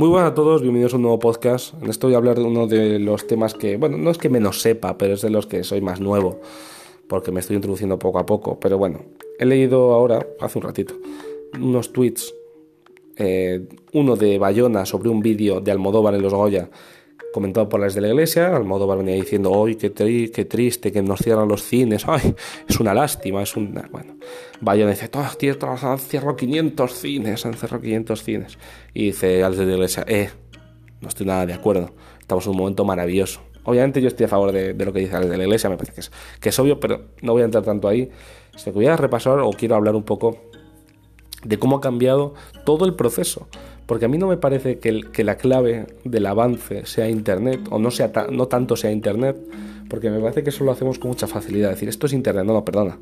Muy buenas a todos, bienvenidos a un nuevo podcast. En esto voy a hablar de uno de los temas que, bueno, no es que menos sepa, pero es de los que soy más nuevo, porque me estoy introduciendo poco a poco. Pero bueno, he leído ahora, hace un ratito, unos tweets, eh, uno de Bayona sobre un vídeo de Almodóvar en los Goya, comentado por las de la iglesia. Almodóvar venía diciendo, hoy qué, qué, triste que nos cierran los cines, ay, es una lástima, es una... Bueno, Bayona dice, tierras han cerrado 500 cines, han cerrado 500 cines. Y dice al de la iglesia, eh, no estoy nada de acuerdo, estamos en un momento maravilloso. Obviamente yo estoy a favor de, lo que dice el de la iglesia, me parece que es, obvio, pero no voy a entrar tanto ahí. que voy a repasar o quiero hablar un poco de cómo ha cambiado todo el proceso. Porque a mí no me parece que, la clave del avance sea Internet, o no, sea no tanto sea Internet, porque me parece que eso lo hacemos con mucha facilidad. Decir, esto es Internet, no, no, perdona.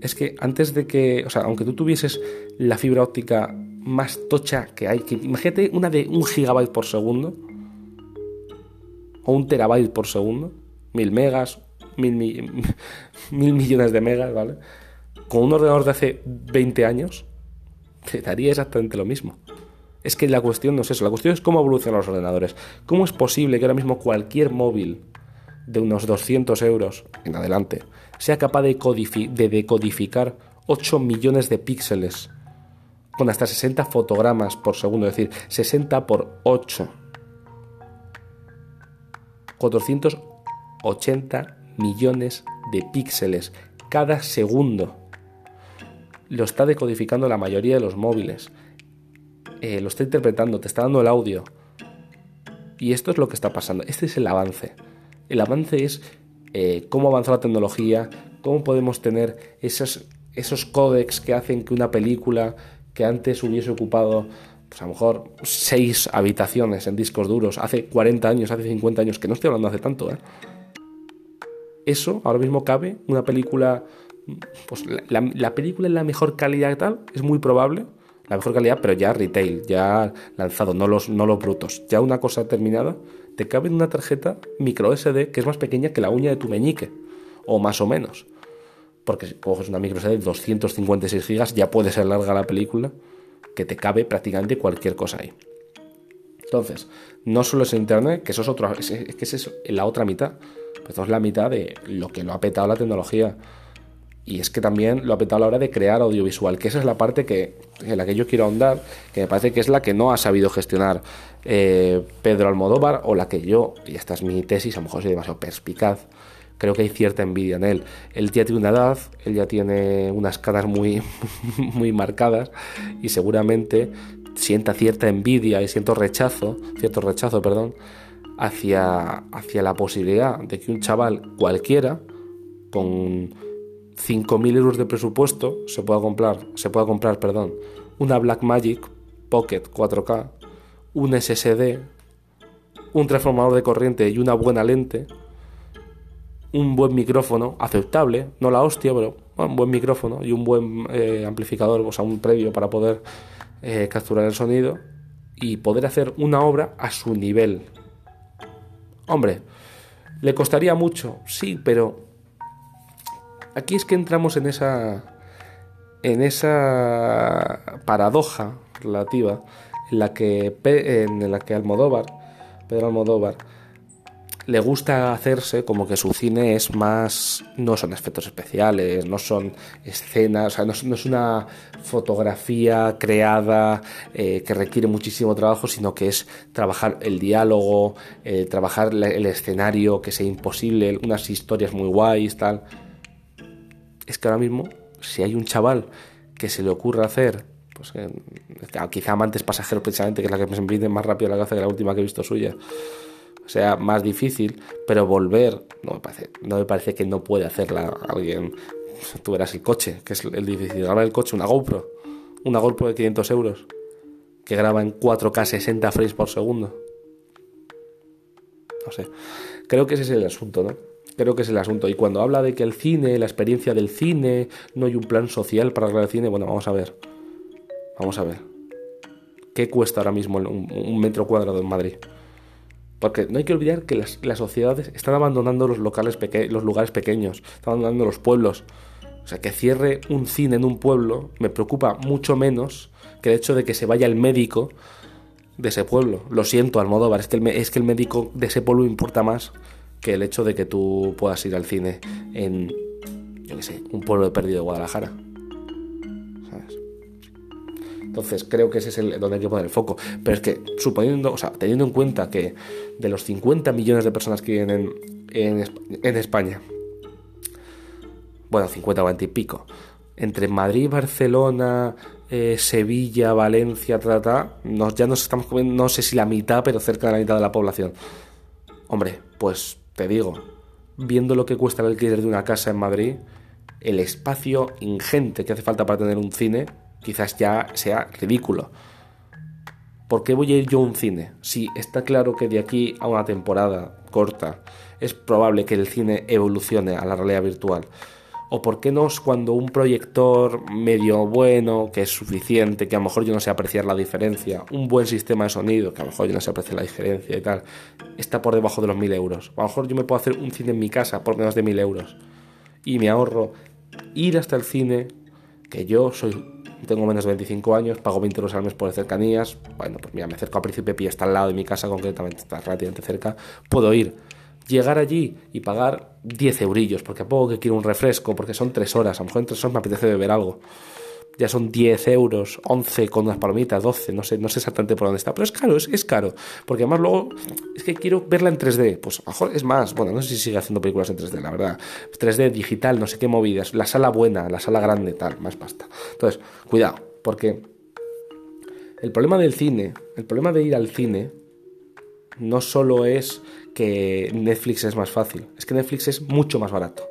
Es que antes de que, o sea, aunque tú tuvieses la fibra óptica más tocha que hay, imagínate una de un gigabyte por segundo, o un terabyte por segundo, mil megas, mil, mil millones de megas, ¿vale? Con un ordenador de hace 20 años, te daría exactamente lo mismo. Es que la cuestión no es eso, la cuestión es cómo evolucionan los ordenadores. ¿Cómo es posible que ahora mismo cualquier móvil de unos 200 euros en adelante sea capaz de, de decodificar 8 millones de píxeles con hasta 60 fotogramas por segundo, es decir, 60 por 8. 480 millones de píxeles cada segundo. Lo está decodificando la mayoría de los móviles. Eh, lo está interpretando, te está dando el audio. Y esto es lo que está pasando. Este es el avance. El avance es eh, cómo avanza la tecnología, cómo podemos tener esos, esos códecs que hacen que una película que antes hubiese ocupado pues a lo mejor seis habitaciones en discos duros hace 40 años, hace 50 años, que no estoy hablando hace tanto, ¿eh? Eso ahora mismo cabe, una película, pues la, la película en la mejor calidad y tal, es muy probable, la mejor calidad, pero ya retail, ya lanzado, no los, no los brutos. Ya una cosa terminada, te cabe en una tarjeta micro SD que es más pequeña que la uña de tu meñique, o más o menos. Porque si coges una micro SD de 256 GB, ya puede ser larga la película, que te cabe prácticamente cualquier cosa ahí. Entonces, no solo es Internet, que eso es otro, es, que es eso, la otra mitad. Pues es la mitad de lo que lo ha petado la tecnología. Y es que también lo ha petado a la hora de crear audiovisual, que esa es la parte que, en la que yo quiero ahondar, que me parece que es la que no ha sabido gestionar eh, Pedro Almodóvar, o la que yo, y esta es mi tesis, a lo mejor soy demasiado perspicaz, creo que hay cierta envidia en él. Él ya tiene una edad, él ya tiene unas caras muy, muy marcadas, y seguramente sienta cierta envidia y siento rechazo, cierto rechazo, perdón, hacia, hacia la posibilidad de que un chaval cualquiera, con 5.000 euros de presupuesto se pueda comprar, se pueda comprar perdón, una Blackmagic Pocket 4K, un SSD, un transformador de corriente y una buena lente, un buen micrófono aceptable, no la hostia, pero un buen micrófono y un buen eh, amplificador, o sea, un previo para poder eh, capturar el sonido y poder hacer una obra a su nivel. Hombre, ¿le costaría mucho? Sí, pero Aquí es que entramos en esa en esa paradoja relativa en la que en la que Almodóvar, Pedro Almodóvar le gusta hacerse como que su cine es más no son efectos especiales, no son escenas, o sea, no, es una fotografía creada eh, que requiere muchísimo trabajo, sino que es trabajar el diálogo, eh, trabajar el escenario que sea imposible, unas historias muy guays, tal es que ahora mismo, si hay un chaval que se le ocurra hacer, pues eh, quizá Amantes Pasajeros precisamente, que es la que me viene más rápido a la cabeza que la última que he visto suya, sea más difícil, pero volver, no me parece, no me parece que no puede hacerla alguien. Tú verás el coche, que es el difícil. Ahora el coche, una GoPro, una GoPro de 500 euros, que graba en 4K 60 frames por segundo. No sé, creo que ese es el asunto, ¿no? Creo que es el asunto. Y cuando habla de que el cine, la experiencia del cine, no hay un plan social para el cine, bueno, vamos a ver. Vamos a ver. ¿Qué cuesta ahora mismo un, metro cuadrado en Madrid? Porque no hay que olvidar que las, sociedades están abandonando los, locales los lugares pequeños, están abandonando los pueblos. O sea, que cierre un cine en un pueblo me preocupa mucho menos que el hecho de que se vaya el médico de ese pueblo. Lo siento, Almodóvar, es que es que el médico de ese pueblo importa más que el hecho de que tú puedas ir al cine en, yo qué sé, un pueblo perdido de Guadalajara. ¿Sabes? Entonces creo que ese es el donde hay que poner el foco. Pero es que, suponiendo, o sea, teniendo en cuenta que de los 50 millones de personas que viven en, España, bueno, 50 o 20 y pico, entre Madrid, Barcelona, eh, Sevilla, Valencia, trata, nos, ya nos estamos comiendo, no sé si la mitad, pero cerca de la mitad de la población. Hombre, pues te digo, viendo lo que cuesta el alquiler de una casa en Madrid, el espacio ingente que hace falta para tener un cine, quizás ya sea ridículo. ¿Por qué voy a ir yo a un cine? Si está claro que de aquí a una temporada corta es probable que el cine evolucione a la realidad virtual. ¿O por qué no es cuando un proyector medio bueno, que es suficiente, que a lo mejor yo no sé apreciar la diferencia, un buen sistema de sonido, que a lo mejor yo no sé apreciar la diferencia y tal, está por debajo de los mil euros? A lo mejor yo me puedo hacer un cine en mi casa por menos de mil euros. Y me ahorro ir hasta el cine, que yo soy tengo menos de 25 años, pago 20 euros al mes por cercanías. Bueno, pues mira, me acerco a Príncipe Pío, está al lado de mi casa, concretamente está relativamente cerca. Puedo ir llegar allí y pagar 10 eurillos, porque a poco que quiero un refresco, porque son 3 horas, a lo mejor en 3 horas me apetece beber algo. Ya son 10 euros, 11 con unas palomitas, 12, no sé, no sé exactamente por dónde está, pero es caro, es, es caro, porque además luego es que quiero verla en 3D, pues a lo mejor es más, bueno, no sé si sigue haciendo películas en 3D, la verdad, 3D digital, no sé qué movidas, la sala buena, la sala grande, tal, más pasta. Entonces, cuidado, porque el problema del cine, el problema de ir al cine, no solo es que Netflix es más fácil, es que Netflix es mucho más barato.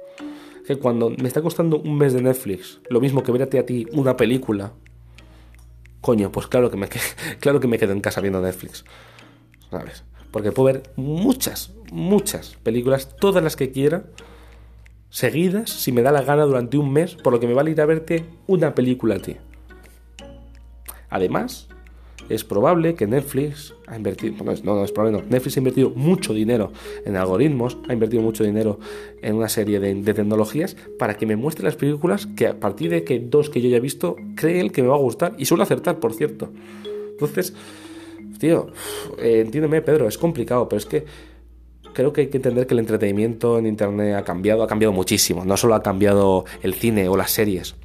Que cuando me está costando un mes de Netflix, lo mismo que verte a ti una película, coño, pues claro que me, claro que me quedo en casa viendo Netflix. ¿Sabes? Porque puedo ver muchas, muchas películas, todas las que quiera, seguidas, si me da la gana durante un mes, por lo que me vale ir a verte una película a ti. Además, es probable que Netflix ha invertido, no, no, es probable, Netflix ha invertido mucho dinero en algoritmos, ha invertido mucho dinero en una serie de, tecnologías para que me muestre las películas que a partir de que dos que yo ya he visto, creen que me va a gustar y suele acertar, por cierto. Entonces, tío, eh, entiéndeme, Pedro, es complicado, pero es que creo que hay que entender que el entretenimiento en Internet ha cambiado, ha cambiado muchísimo. No solo ha cambiado el cine o las series.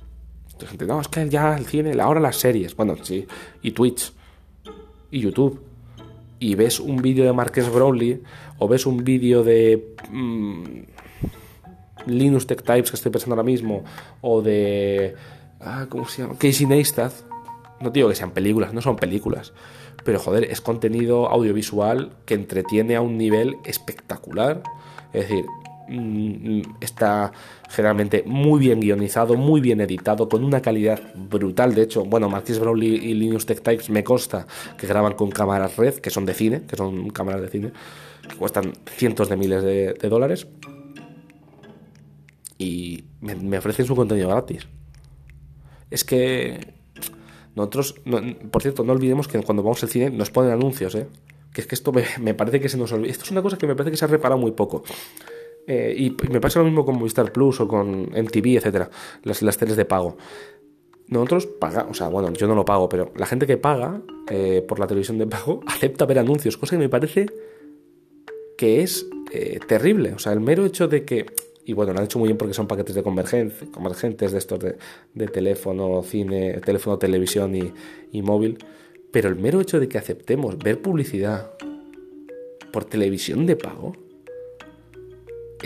Entonces, no, es que ya el cine, ahora las series. Bueno, sí, y Twitch y YouTube. Y ves un vídeo de Marques Brownlee o ves un vídeo de mm, Linus Tech Types que estoy pensando ahora mismo o de ah, ¿cómo se llama? Casey Neistat. No digo que sean películas, no son películas pero joder, es contenido audiovisual que entretiene a un nivel espectacular. Es decir, está generalmente muy bien guionizado, muy bien editado, con una calidad brutal. De hecho, bueno, Marquis Brownlee y Linus Tech Types me consta que graban con cámaras red, que son de cine, que son cámaras de cine, que cuestan cientos de miles de, dólares. Y me, ofrecen su contenido gratis. Es que nosotros, por cierto, no olvidemos que cuando vamos al cine nos ponen anuncios, ¿eh? Que es que esto me parece que se nos olvida. Esto es una cosa que me parece que se ha reparado muy poco. Eh, y, me pasa lo mismo con Movistar Plus o con MTV, etcétera, las, las teles de pago. Nosotros pagamos, o sea, bueno, yo no lo pago, pero la gente que paga eh, por la televisión de pago acepta ver anuncios, cosa que me parece que es eh, terrible. O sea, el mero hecho de que, y bueno, lo han hecho muy bien porque son paquetes de convergencia, convergentes de estos de, de teléfono, cine, teléfono, televisión y, y móvil, pero el mero hecho de que aceptemos ver publicidad por televisión de pago,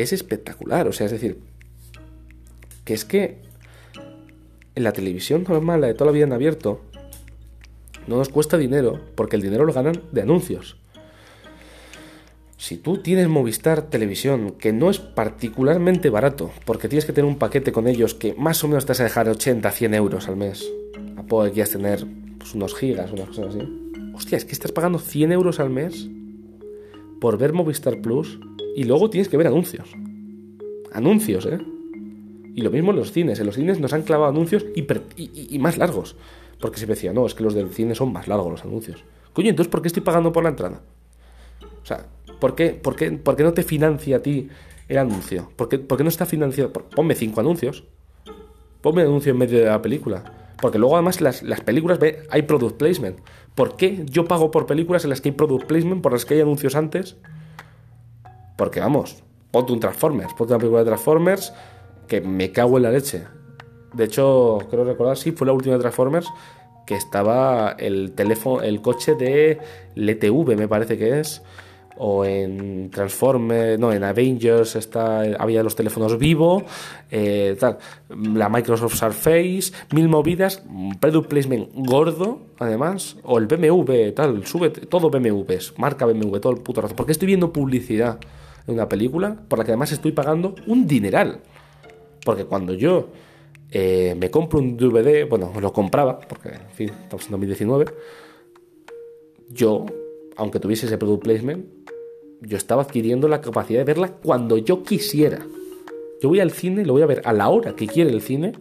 es espectacular. O sea, es decir, que es que en la televisión normal, la de toda la vida en abierto, no nos cuesta dinero, porque el dinero lo ganan de anuncios. Si tú tienes Movistar Televisión, que no es particularmente barato, porque tienes que tener un paquete con ellos que más o menos te vas a dejar 80, 100 euros al mes, a poco que tener pues, unos gigas, unas cosas así. Hostia, es que estás pagando 100 euros al mes por ver Movistar Plus y luego tienes que ver anuncios. Anuncios, ¿eh? Y lo mismo en los cines. En los cines nos han clavado anuncios y, más largos. Porque se decía, no, es que los del cine son más largos los anuncios. Coño, entonces ¿por qué estoy pagando por la entrada? O sea, ¿por qué, por qué, por qué no te financia a ti el anuncio? ¿Por qué, por qué no está financiado? Ponme cinco anuncios. Ponme el anuncio en medio de la película. Porque luego además las, las películas ve, hay product placement. ¿Por qué yo pago por películas en las que hay product placement, por las que hay anuncios antes? Porque vamos, ponte un Transformers, ponte una película de Transformers que me cago en la leche. De hecho, creo recordar, sí, fue la última de Transformers que estaba el teléfono, el coche de LTV, me parece que es, o en Transformers, no, en Avengers está, había los teléfonos vivo, eh, tal, la Microsoft Surface, mil movidas, product placement gordo, además, o el BMW, tal, sube todo BMWs, marca BMW, todo el puto rato, porque estoy viendo publicidad en una película por la que además estoy pagando un dineral. Porque cuando yo eh, me compro un DVD, bueno, lo compraba, porque en fin, estamos en 2019, yo, aunque tuviese ese product placement, yo estaba adquiriendo la capacidad de verla cuando yo quisiera. Yo voy al cine, lo voy a ver a la hora que quiere el cine,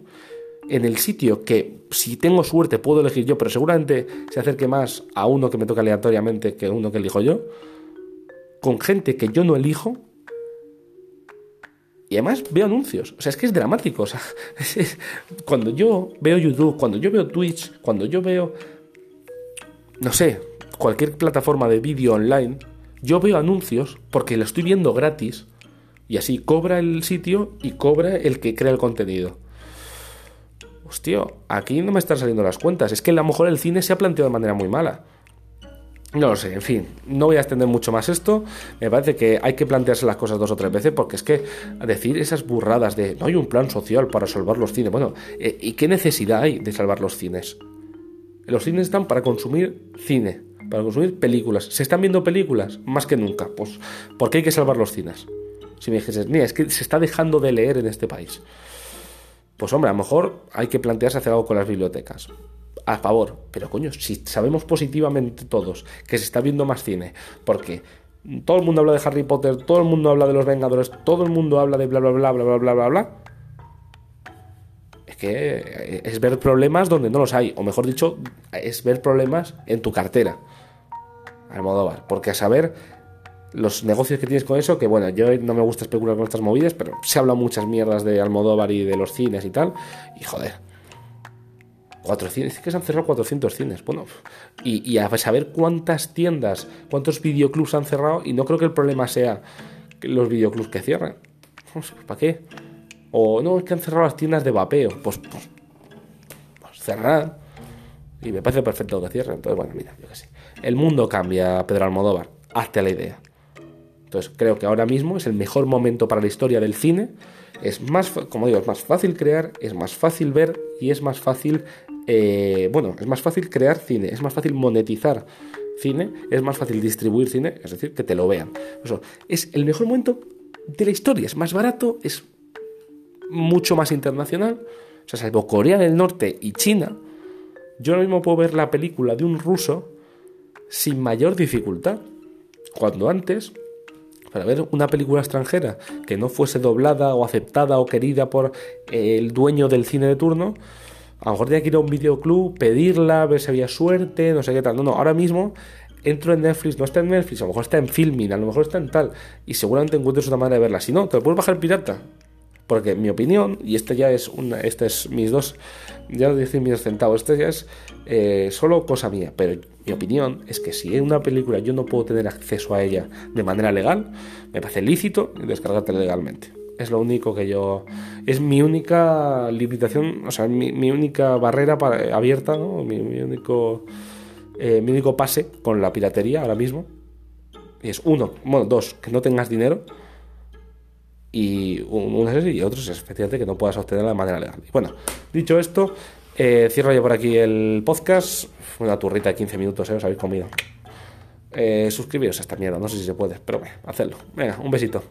en el sitio que, si tengo suerte, puedo elegir yo, pero seguramente se acerque más a uno que me toca aleatoriamente que uno que elijo yo, con gente que yo no elijo. Y además veo anuncios. O sea, es que es dramático. O sea, cuando yo veo YouTube, cuando yo veo Twitch, cuando yo veo, no sé, cualquier plataforma de vídeo online, yo veo anuncios porque lo estoy viendo gratis y así cobra el sitio y cobra el que crea el contenido. Hostia, aquí no me están saliendo las cuentas. Es que a lo mejor el cine se ha planteado de manera muy mala. No lo sé, en fin, no voy a extender mucho más esto. Me parece que hay que plantearse las cosas dos o tres veces porque es que decir esas burradas de no hay un plan social para salvar los cines. Bueno, eh, ¿y qué necesidad hay de salvar los cines? Los cines están para consumir cine, para consumir películas. ¿Se están viendo películas? Más que nunca. Pues, ¿por qué hay que salvar los cines? Si me dijeses, mira, es que se está dejando de leer en este país. Pues hombre, a lo mejor hay que plantearse hacer algo con las bibliotecas a favor. Pero coño, si sabemos positivamente todos que se está viendo más cine, porque todo el mundo habla de Harry Potter, todo el mundo habla de los Vengadores, todo el mundo habla de bla bla bla bla bla bla bla bla. Es que es ver problemas donde no los hay, o mejor dicho, es ver problemas en tu cartera. Almodóvar, porque a saber los negocios que tienes con eso, que bueno, yo no me gusta especular con estas movidas, pero se habla muchas mierdas de Almodóvar y de los cines y tal, y joder, 400, dice que se han cerrado 400 cines. Bueno, y, a saber cuántas tiendas, cuántos videoclubs han cerrado, y no creo que el problema sea los videoclubs que cierran. ¿Para qué? O no, es que han cerrado las tiendas de vapeo. Pues, pues, pues cerrar. Y me parece perfecto que cierren. Entonces, bueno, mira, yo qué sé. El mundo cambia, Pedro Almodóvar. Hazte la idea. Entonces, creo que ahora mismo es el mejor momento para la historia del cine. Es más, como digo, es más fácil crear, es más fácil ver y es más fácil eh, bueno, es más fácil crear cine, es más fácil monetizar cine, es más fácil distribuir cine, es decir, que te lo vean. Es el mejor momento de la historia, es más barato, es mucho más internacional. O sea, salvo Corea del Norte y China, yo ahora mismo puedo ver la película de un ruso sin mayor dificultad. Cuando antes, para ver una película extranjera que no fuese doblada o aceptada o querida por el dueño del cine de turno, a lo mejor tenía que ir a un videoclub, pedirla, ver si había suerte, no sé qué tal. No, no, ahora mismo entro en Netflix, no está en Netflix, a lo mejor está en Filming, a lo mejor está en tal, y seguramente encuentres otra manera de verla. Si no, te lo puedes bajar pirata. Porque mi opinión, y esta ya es una, este es mis dos, ya lo decir mis centavos, esta ya es eh, solo cosa mía, pero mi opinión es que si en una película yo no puedo tener acceso a ella de manera legal, me parece lícito descargártela legalmente. Es lo único que yo. Es mi única limitación, o sea, mi, única barrera para, abierta, ¿no? Mi, único. Eh, mi único pase con la piratería ahora mismo. Es uno, bueno, dos, que no tengas dinero. Y uno es y otro es efectivamente que no puedas obtenerla de manera legal. bueno, dicho esto, eh, cierro yo por aquí el podcast. Una turrita de 15 minutos, ¿eh? Os habéis comido. Eh, suscribiros a esta mierda, no sé si se puede, pero bueno, hacedlo. Venga, un besito.